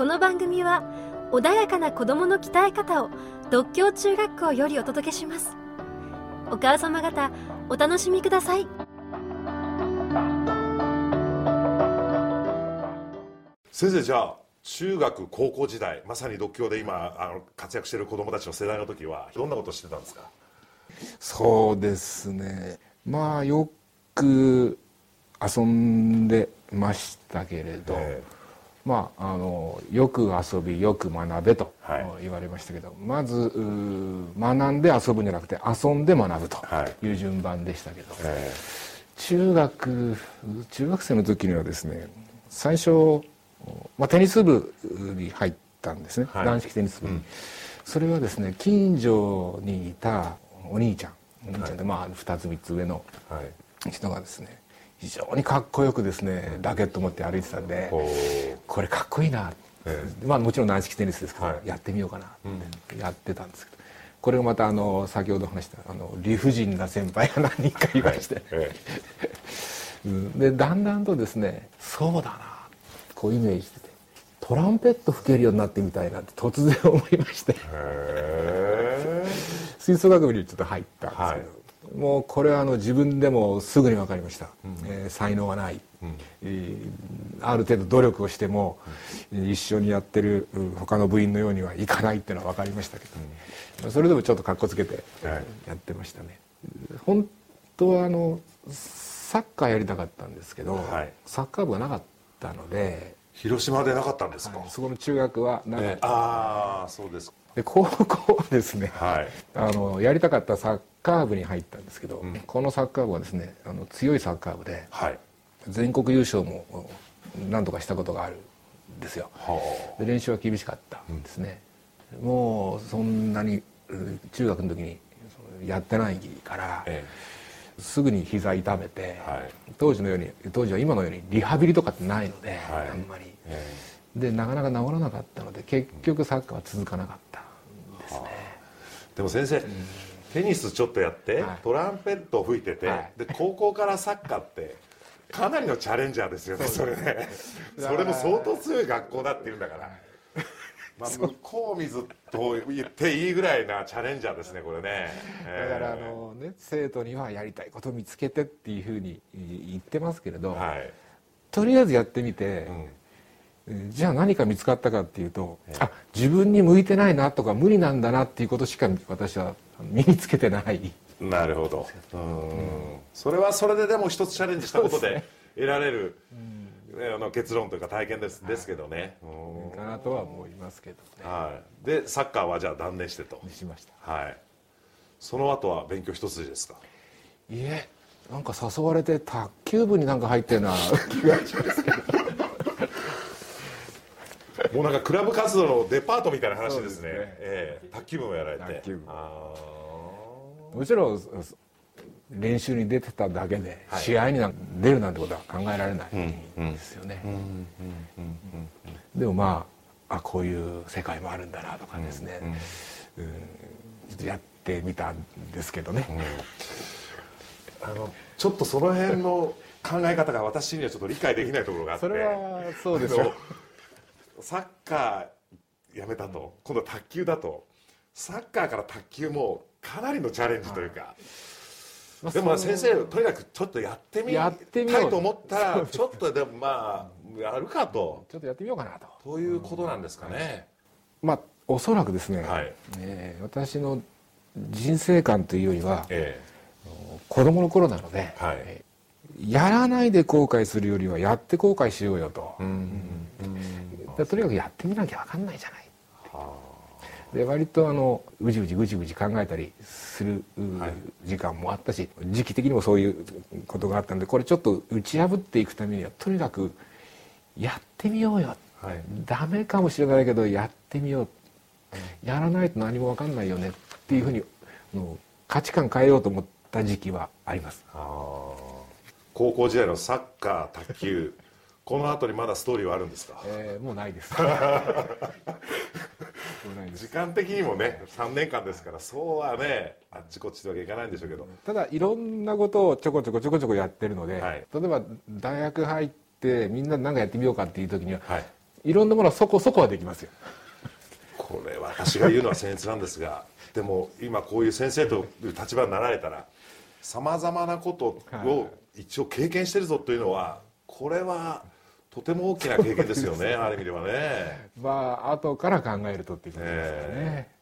この番組は穏やかな子供の鍛え方を独協中学校よりお届けします。お母様方お楽しみください。先生じゃあ中学高校時代まさに独協で今あの活躍している子どもたちの世代の時はどんなことしてたんですか？そうですね。まあよく遊んでましたけれど、えまああのよく遊びよく学べとはい。言われましたけど、まずうー学んで遊ぶんじゃなくて遊んで学ぶとはい。いう順番でしたけど、え中学中学生の時にはですね最初、まあ、テニス部に入ったんですね、はい。軟式テニス部に、それはですね近所にいたお兄ちゃん。お兄ちゃんで、まあ2つ3つ上の人がですね非常にかっこよくですねラケット持って歩いてたんでおーこれかっこいいな、えまあもちろん軟式テニスですけど、はい。やってみようかなってやってたんですけど。これがまたあの先ほど話したあの理不尽な先輩が何人かいまして、え うん。でだんだんとですねそうだな。こうイメージしてて。トランペット吹けるようになってみたいなって突然思いまして。吹奏楽部にちょっと入ったんですけど、もうこれはあの自分でもすぐに分かりました、えー才能がない、えーある程度努力をしても、一緒にやってるうん他の部員のようにはいかないっていうのは分かりましたけど、それでもちょっとかっこつけてはい。やってましたね、本当はあのサッカーやりたかったんですけど、はい。サッカー部がなかったので広島でなかったんですか、そこの中学はなかった、ええああそうですで高校はですね、はい。あのやりたかったサッカー部に入ったんですけど、このサッカー部はですねあの強いサッカー部ではい。全国優勝も何とかしたことがあるんですよ。はで練習は厳しかったんですね、もうそんなにうん中学の時にやってないからあ、えすぐに膝痛めて、はい。当時のように当時は今のようにリハビリとかってないので、はい。あんまり。ええ。でなかなか治らなかったので結局サッカーは続かなかったんですね、えでも先生、テニスちょっとやって、はい。トランペットを吹いてて、はい。で高校からサッカーってかなりのチャレンジャーですよねそれね。それも相当強い学校だって言うんだから、まあ、向こう水と言っていいぐらいなチャレンジャーですねこれね、だからあえの、ね、生徒にはやりたいことを見つけてっていうふうに言ってますけれど、えはい、とりあえずやってみて、うん。えーじゃあ何か見つかったかっていうと、あ自分に向いてないなとか無理なんだなっていうことしか私は身につけてない。なるほど。うん。それはそれででも一つチャレンジしたことで得られる、ねあの結論というか体験です,、ですけどね、うん。かなとは思いますけどね。はい、でサッカーはじゃあ断念してと。しました。はい。その後は勉強一筋ですか？いえなんか誘われて卓球部になんか入ったような。気がしますけどもうなんかクラブ活動のデパートみたいな話ですね。すね。ええ。卓球部もやられて。卓球部。あもちろんそ練習に出てただけで、はい。試合になん出るなんてことは考えられないですよね、でもまああこういう世界もあるんだなとかですね、うんちょっとやってみたんですけどね、ーあのちょっとその辺の考え方が私にはちょっと理解できないところがあって。それはそうでしょう。サッカーやめたと、今度は卓球だと。サッカーから卓球もかなりのチャレンジというか、まあでも先生とにかくちょっとやってみやってみたいと思ったらちょっとでもまあやるかと。ちょっとやってみようかなと。ということなんですかね、まあおそらくですね、はい。えー私の人生観というよりはえ子供の頃なので、はい。えーやらないで後悔するよりはやって後悔しようよと、えうんでとにかくやってみなきゃ分かんないじゃないで割とあのうじうじぐじぐじ考えたりする、うはい。時間もあったし時期的にもそういうことがあったんでこれちょっと打ち破っていくためにはとにかくやってみようよ、はい。ダメかもしれないけどやってみよう、やらないと何も分かんないよね。っていうふうに価値観変えようと思った時期はあります。高校時代のサッカー卓球。この後にまだストーリーはあるんですか？えーもうないです 時間的にもね3年間ですからそうはねあっちこっちとわけいかないんでしょうけど。ただいろんなことをちょこちょこちょこちょこやってるので、はい。例えば大学入ってみんなで何かやってみようかっていう時には、はい。いろんなものはそこそこはできますよ。これ私が言うのは僭越なんですがでも今こういう先生という立場になられたらさまざまなことを一応経験してるぞというのはこれはとても大きな経験ですよね ある意味ではね。まあ後から考えるとっていうことですよね。えー